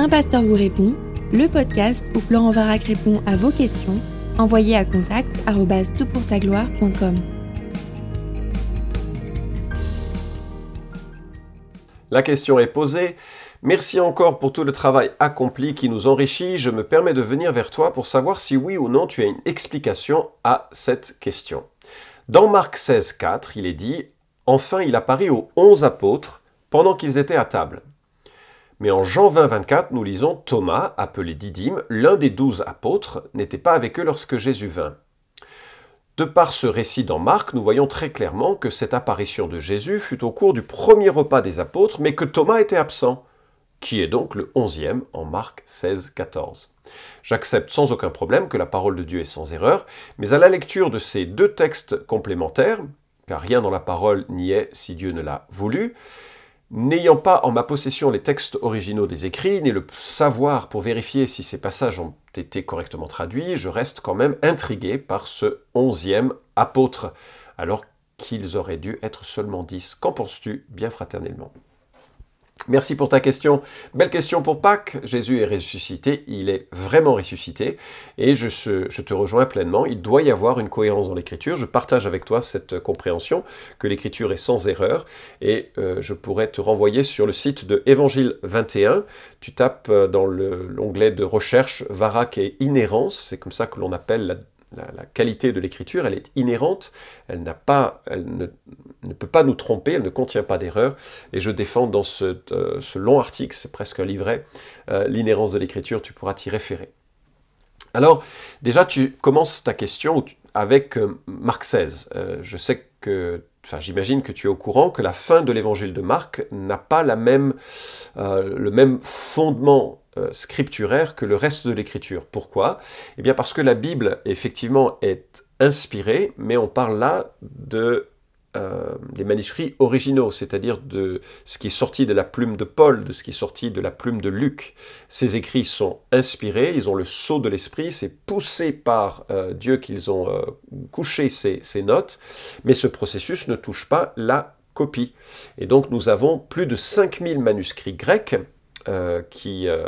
Un pasteur vous répond, le podcast où Florent Varac répond à vos questions, envoyez à contact gloire.com La question est posée. Merci encore pour tout le travail accompli qui nous enrichit. Je me permets de venir vers toi pour savoir si oui ou non tu as une explication à cette question. Dans Marc 16, 4, il est dit Enfin, il apparaît aux onze apôtres pendant qu'ils étaient à table. Mais en Jean 20, 24, nous lisons Thomas, appelé Didyme, l'un des douze apôtres, n'était pas avec eux lorsque Jésus vint. De par ce récit dans Marc, nous voyons très clairement que cette apparition de Jésus fut au cours du premier repas des apôtres, mais que Thomas était absent, qui est donc le onzième en Marc 16, 14. J'accepte sans aucun problème que la parole de Dieu est sans erreur, mais à la lecture de ces deux textes complémentaires, car rien dans la parole n'y est si Dieu ne l'a voulu, N'ayant pas en ma possession les textes originaux des écrits, ni le savoir pour vérifier si ces passages ont été correctement traduits, je reste quand même intrigué par ce onzième apôtre, alors qu'ils auraient dû être seulement dix. Qu'en penses-tu, bien fraternellement? Merci pour ta question. Belle question pour Pâques. Jésus est ressuscité, il est vraiment ressuscité, et je, te rejoins pleinement. Il doit y avoir une cohérence dans l'écriture. Je partage avec toi cette compréhension que l'écriture est sans erreur, et euh, je pourrais te renvoyer sur le site de Évangile 21. Tu tapes euh, dans l'onglet de recherche Varak et inhérence, c'est comme ça que l'on appelle la la, qualité de l'écriture, elle est inhérente, elle, pas, elle ne, peut pas nous tromper, elle ne contient pas d'erreur. Et je défends dans ce, euh, long article, c'est presque un livret, euh, l'inhérence de l'écriture, tu pourras t'y référer. Alors, déjà, tu commences ta question avec euh, Marc 16. je sais que, enfin, j'imagine que tu es au courant que la fin de l'évangile de Marc n'a pas le même fondement scripturaire que le reste de l'écriture. Pourquoi? Eh bien parce que la Bible, effectivement, est inspirée, mais on parle là de, euh, des manuscrits originaux, c'est-à-dire de ce qui est sorti de la plume de Paul, de ce qui est sorti de la plume de Luc. Ces écrits sont inspirés, ils ont le sceau de l'esprit, c'est poussé par euh, Dieu qu'ils ont couché ces, ces notes, mais ce processus ne touche pas la copie. Et donc nous avons plus de 5000 manuscrits grecs euh, qui euh,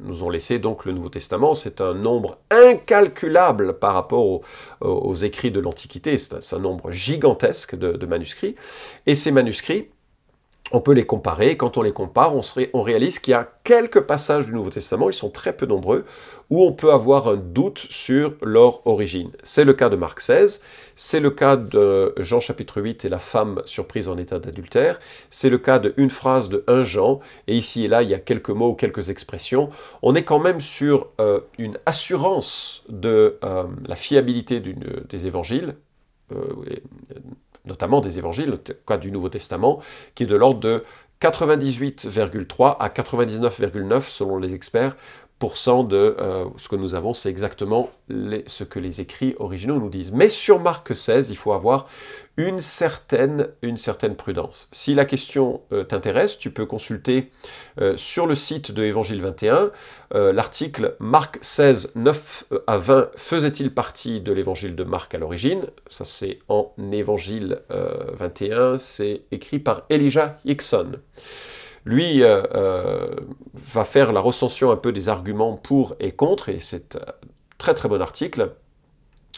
nous ont laissé donc le Nouveau Testament. C'est un nombre incalculable par rapport aux, écrits de l'Antiquité. C'est un, nombre gigantesque de manuscrits. Et ces manuscrits on peut les comparer. Quand on les compare, on, réalise qu'il y a quelques passages du Nouveau Testament, ils sont très peu nombreux, où on peut avoir un doute sur leur origine. C'est le cas de Marc 16, c'est le cas de Jean chapitre 8 et la femme surprise en état d'adultère, c'est le cas de une phrase de 1 Jean, et ici et là, il y a quelques mots ou quelques expressions. On est quand même sur euh, une assurance de euh, la fiabilité des évangiles. Euh, notamment des évangiles, du Nouveau Testament, qui est de l'ordre de 98,3 à 99,9 selon les experts de euh, ce que nous avons, c'est exactement ce que les écrits originaux nous disent. Mais sur Marc 16, il faut avoir une certaine, une certaine prudence. Si la question euh, t'intéresse, tu peux consulter euh, sur le site de Évangile 21 l'article Marc 16, 9 à 20, faisait-il partie de l'évangile de Marc à l'origine? Ça c'est en Évangile 21, c'est écrit par Elijah Hickson lui euh, euh, va faire la recension un peu des arguments pour et contre, et c'est un très très bon article.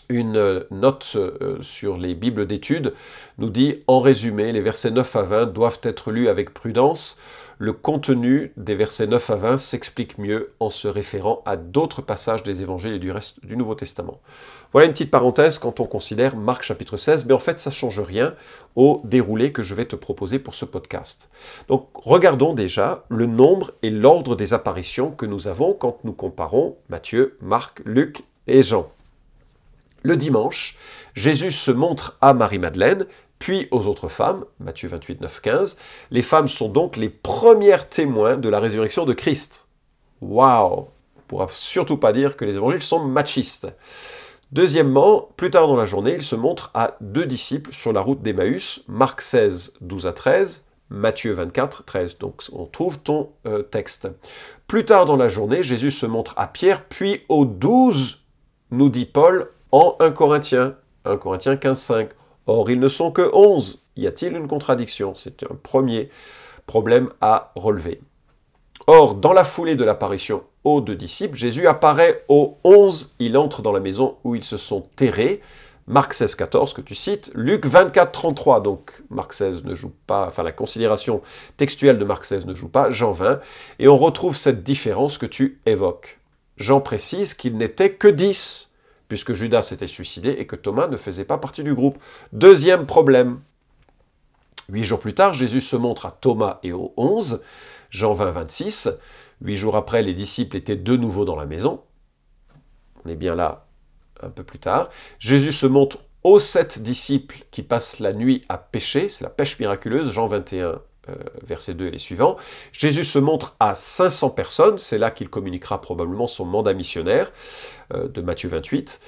Une note euh, sur les Bibles d'études nous dit, en résumé, les versets 9 à 20 doivent être lus avec prudence le contenu des versets 9 à 20 s'explique mieux en se référant à d'autres passages des évangiles et du reste du Nouveau Testament. Voilà une petite parenthèse quand on considère Marc chapitre 16, mais en fait ça ne change rien au déroulé que je vais te proposer pour ce podcast. Donc regardons déjà le nombre et l'ordre des apparitions que nous avons quand nous comparons Matthieu, Marc, Luc et Jean. Le dimanche, Jésus se montre à Marie-Madeleine, puis aux autres femmes, Matthieu 28, 9, 15. Les femmes sont donc les premières témoins de la résurrection de Christ. Waouh On ne pourra surtout pas dire que les évangiles sont machistes. Deuxièmement, plus tard dans la journée, il se montre à deux disciples sur la route d'Emmaüs, Marc 16, 12 à 13, Matthieu 24, 13. Donc on trouve ton euh, texte. Plus tard dans la journée, Jésus se montre à Pierre, puis aux douze, nous dit Paul, en 1 Corinthiens, 1 Corinthiens 15, 5. Or, ils ne sont que 11. Y a-t-il une contradiction? C'est un premier problème à relever. Or, dans la foulée de l'apparition aux deux disciples, Jésus apparaît aux onze, il entre dans la maison où ils se sont terrés. Marc 16, 14 que tu cites, Luc 24, 33, donc Marc 16 ne joue pas, enfin la considération textuelle de Marc 16 ne joue pas, Jean 20, et on retrouve cette différence que tu évoques. Jean précise qu'il n'était que 10, puisque Judas s'était suicidé et que Thomas ne faisait pas partie du groupe. Deuxième problème. Huit jours plus tard, Jésus se montre à Thomas et aux onze, Jean 20, 26. Huit jours après, les disciples étaient de nouveau dans la maison. On est bien là un peu plus tard. Jésus se montre aux sept disciples qui passent la nuit à pêcher, c'est la pêche miraculeuse, Jean 21, euh, verset 2 et les suivants. Jésus se montre à 500 personnes, c'est là qu'il communiquera probablement son mandat missionnaire, euh, de Matthieu 28.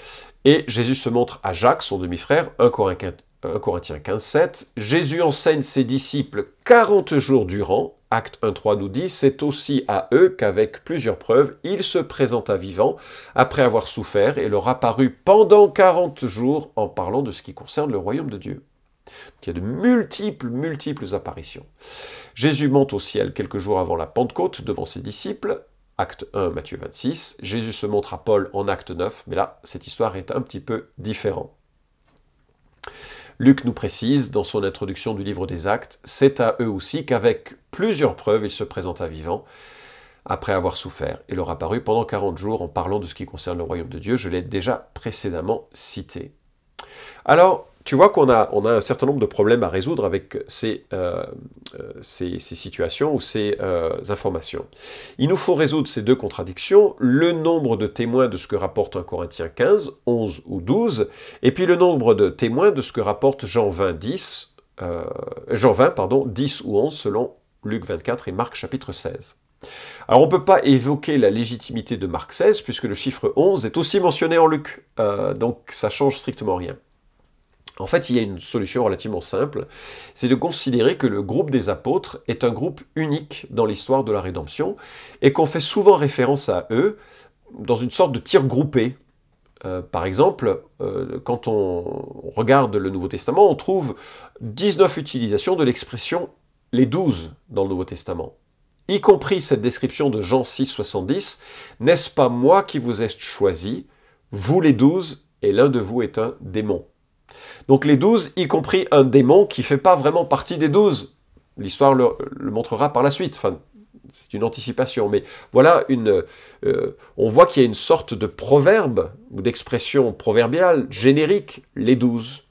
Et Jésus se montre à Jacques, son demi-frère, 1 Corinthiens 15, 7. Jésus enseigne ses disciples 40 jours durant, Acte 1.3 nous dit, c'est aussi à eux qu'avec plusieurs preuves, il se présenta vivant après avoir souffert et leur apparut pendant 40 jours en parlant de ce qui concerne le royaume de Dieu. Il y a de multiples, multiples apparitions. Jésus monte au ciel quelques jours avant la Pentecôte devant ses disciples, acte 1, Matthieu 26. Jésus se montre à Paul en acte 9, mais là, cette histoire est un petit peu différente. Luc nous précise, dans son introduction du livre des Actes, c'est à eux aussi qu'avec plusieurs preuves, il se présenta vivant, après avoir souffert, et leur apparut pendant 40 jours en parlant de ce qui concerne le royaume de Dieu. Je l'ai déjà précédemment cité. Alors, tu vois qu'on a, un certain nombre de problèmes à résoudre avec ces, euh, euh, situations ou ces euh, informations. Il nous faut résoudre ces deux contradictions, le nombre de témoins de ce que rapporte un Corinthien 15, 11 ou 12, et puis le nombre de témoins de ce que rapporte Jean 20, 10, Jean 20, pardon, 10 ou 11 selon Luc 24 et Marc chapitre 16. Alors on ne peut pas évoquer la légitimité de Marc 16 puisque le chiffre 11 est aussi mentionné en Luc, donc ça change strictement rien. En fait, il y a une solution relativement simple, c'est de considérer que le groupe des apôtres est un groupe unique dans l'histoire de la rédemption et qu'on fait souvent référence à eux dans une sorte de tir groupé. Euh, par exemple, euh, quand on regarde le Nouveau Testament, on trouve 19 utilisations de l'expression les douze dans le Nouveau Testament, y compris cette description de Jean 6, 70, N'est-ce pas moi qui vous ai choisi, vous les douze, et l'un de vous est un démon donc les douze, y compris un démon qui ne fait pas vraiment partie des douze. L'histoire le, montrera par la suite. C'est une anticipation, mais voilà une. Euh, on voit qu'il y a une sorte de proverbe ou d'expression proverbiale générique, les douze,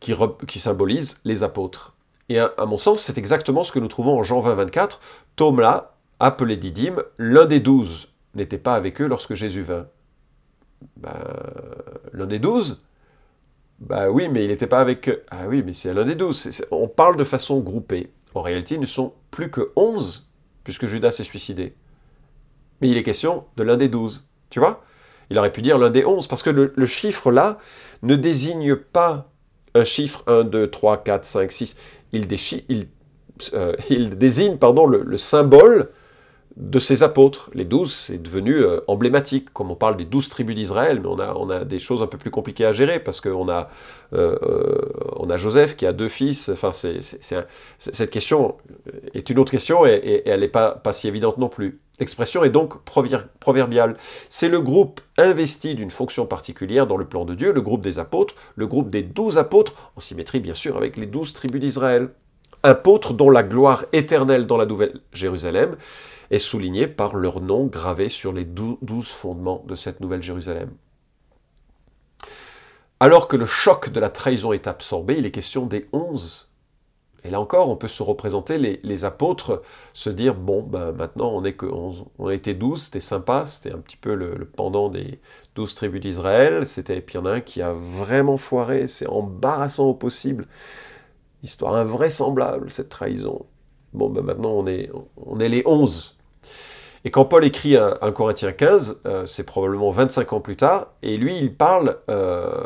qui, symbolise les apôtres. Et à, mon sens, c'est exactement ce que nous trouvons en Jean 20, 24. Thomas, appelé Didyme, l'un des douze, n'était pas avec eux lorsque Jésus vint. Ben, l'un des douze, bah oui, mais il n'était pas avec... Ah oui, mais c'est l'un des douze. On parle de façon groupée. En réalité, ils ne sont plus que onze, puisque Judas s'est suicidé. Mais il est question de l'un des douze. Tu vois? Il aurait pu dire l'un des onze, parce que le, chiffre là ne désigne pas un chiffre 1, 2, 3, 4, 5, 6. Il, euh, désigne le symbole de ces apôtres. Les douze, c'est devenu euh, emblématique, comme on parle des douze tribus d'Israël, mais on a, des choses un peu plus compliquées à gérer, parce qu'on a, euh, euh, on a Joseph qui a deux fils, enfin, cette question est une autre question, et, elle n'est pas si évidente non plus. L'expression est donc proverbiale. C'est le groupe investi d'une fonction particulière dans le plan de Dieu, le groupe des apôtres, le groupe des douze apôtres, en symétrie bien sûr avec les douze tribus d'Israël. Apôtres dont la gloire éternelle dans la Nouvelle Jérusalem est souligné par leur nom gravé sur les douze fondements de cette nouvelle Jérusalem. Alors que le choc de la trahison est absorbé, il est question des onze. Et là encore, on peut se représenter les, apôtres, se dire, bon, ben, maintenant on n'est que onze. On était douze, c'était sympa, c'était un petit peu le, pendant des douze tribus d'Israël, c'était, puis il y en a un qui a vraiment foiré, c'est embarrassant au possible. Histoire invraisemblable, cette trahison. Bon, ben maintenant on est, les onze. Et quand Paul écrit un, Corinthien 15, euh, c'est probablement 25 ans plus tard, et lui, il parle euh,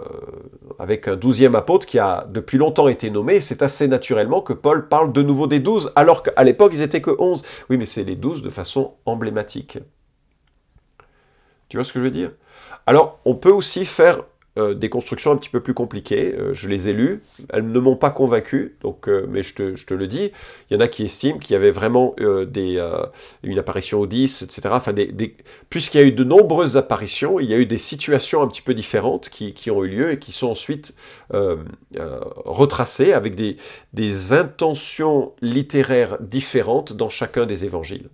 avec un douzième apôtre qui a depuis longtemps été nommé, c'est assez naturellement que Paul parle de nouveau des douze, alors qu'à l'époque, ils étaient que 11. Oui, mais c'est les douze de façon emblématique. Tu vois ce que je veux dire? Alors, on peut aussi faire euh, des constructions un petit peu plus compliquées. Euh, je les ai lues, elles ne m'ont pas convaincu, donc, euh, mais je te, le dis. Il y en a qui estiment qu'il y avait vraiment des, une apparition au 10, etc. Enfin, Puisqu'il y a eu de nombreuses apparitions, il y a eu des situations un petit peu différentes qui, ont eu lieu et qui sont ensuite retracées avec des intentions littéraires différentes dans chacun des évangiles.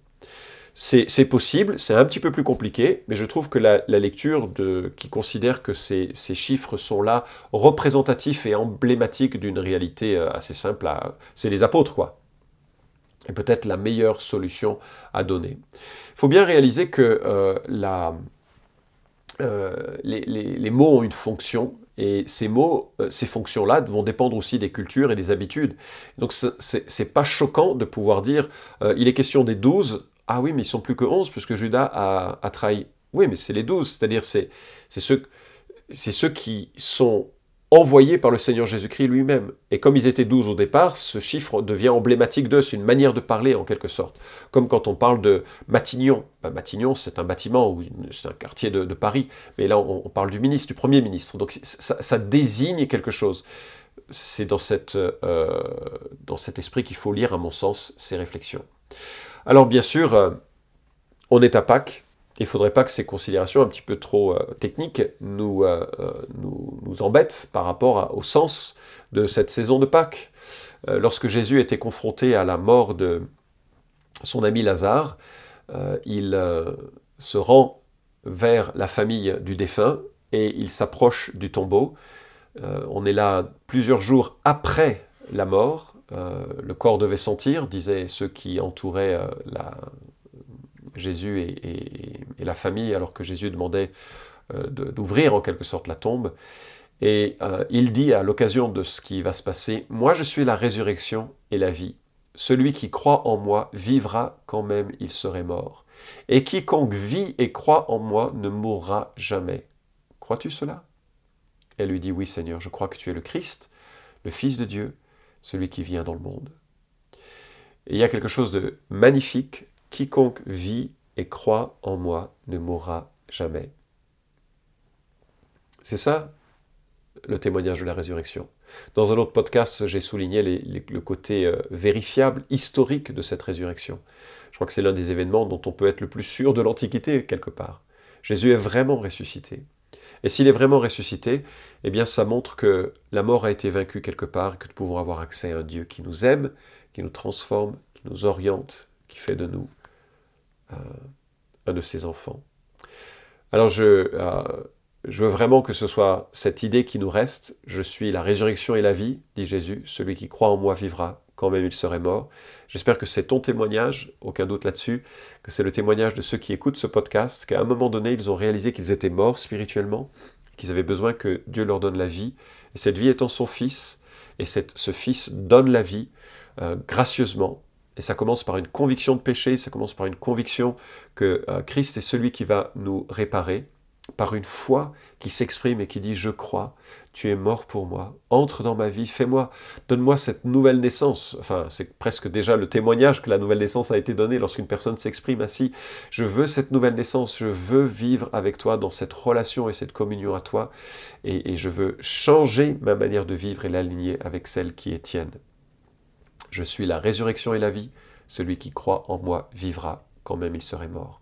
C'est possible, c'est un petit peu plus compliqué, mais je trouve que la, lecture qui considère que ces, chiffres sont là représentatifs et emblématiques d'une réalité euh, assez simple, c'est les apôtres, quoi. est peut-être la meilleure solution à donner. Il faut bien réaliser que euh, euh, les, mots ont une fonction, et ces mots, ces fonctions-là vont dépendre aussi des cultures et des habitudes. Donc c'est pas choquant de pouvoir dire, il est question des douze, ah oui, mais ils sont plus que 11 puisque Judas a, trahi. Oui, mais c'est les 12, c'est-à-dire c'est ceux, qui sont envoyés par le Seigneur Jésus-Christ lui-même. Et comme ils étaient 12 au départ, ce chiffre devient emblématique d'eux, c'est une manière de parler en quelque sorte. Comme quand on parle de Matignon. Ben, Matignon, c'est un bâtiment, ou c'est un quartier de, Paris, mais là on, parle du ministre, du Premier ministre. Donc ça, désigne quelque chose. C'est dans, euh, dans cet esprit qu'il faut lire, à mon sens, ces réflexions. Alors bien sûr, euh, on est à Pâques. Il ne faudrait pas que ces considérations un petit peu trop euh, techniques euh, nous, nous, embêtent par rapport au sens de cette saison de Pâques. lorsque Jésus était confronté à la mort de son ami Lazare, il se rend vers la famille du défunt et il s'approche du tombeau. on est là plusieurs jours après la mort, euh, le corps devait sentir, disaient ceux qui entouraient euh, Jésus et, la famille, alors que Jésus demandait euh, d'ouvrir en quelque sorte la tombe. Et il dit à l'occasion de ce qui va se passer, Moi je suis la résurrection et la vie. Celui qui croit en moi vivra quand même il serait mort. Et quiconque vit et croit en moi ne mourra jamais. Crois-tu cela? Elle lui dit, Oui Seigneur, je crois que tu es le Christ, le Fils de Dieu, celui qui vient dans le monde. Et il y a quelque chose de magnifique. Quiconque vit et croit en moi ne mourra jamais. C'est ça le témoignage de la résurrection. Dans un autre podcast, j'ai souligné le côté euh, vérifiable, historique de cette résurrection. Je crois que c'est l'un des événements dont on peut être le plus sûr de l'Antiquité, quelque part. Jésus est vraiment ressuscité. Et s'il est vraiment ressuscité, eh bien ça montre que la mort a été vaincue quelque part, que nous pouvons avoir accès à un Dieu qui nous aime, qui nous transforme, qui nous oriente, qui fait de nous euh, un de ses enfants. Alors je, euh, je veux vraiment que ce soit cette idée qui nous reste. Je suis la résurrection et la vie, dit Jésus. Celui qui croit en moi vivra, quand même il serait mort. J'espère que c'est ton témoignage, aucun doute là-dessus, que c'est le témoignage de ceux qui écoutent ce podcast, qu'à un moment donné, ils ont réalisé qu'ils étaient morts spirituellement, qu'ils avaient besoin que Dieu leur donne la vie, et cette vie étant son Fils, et ce Fils donne la vie euh, gracieusement, et ça commence par une conviction de péché, ça commence par une conviction que euh, Christ est celui qui va nous réparer, par une foi qui s'exprime et qui dit je crois, tu es mort pour moi, entre dans ma vie, fais-moi, donne-moi cette nouvelle naissance. Enfin, c'est presque déjà le témoignage que la nouvelle naissance a été donnée lorsqu'une personne s'exprime ainsi. Je veux cette nouvelle naissance, je veux vivre avec toi dans cette relation et cette communion à toi, et, je veux changer ma manière de vivre et l'aligner avec celle qui est tienne. Je suis la résurrection et la vie, celui qui croit en moi vivra quand même il serait mort.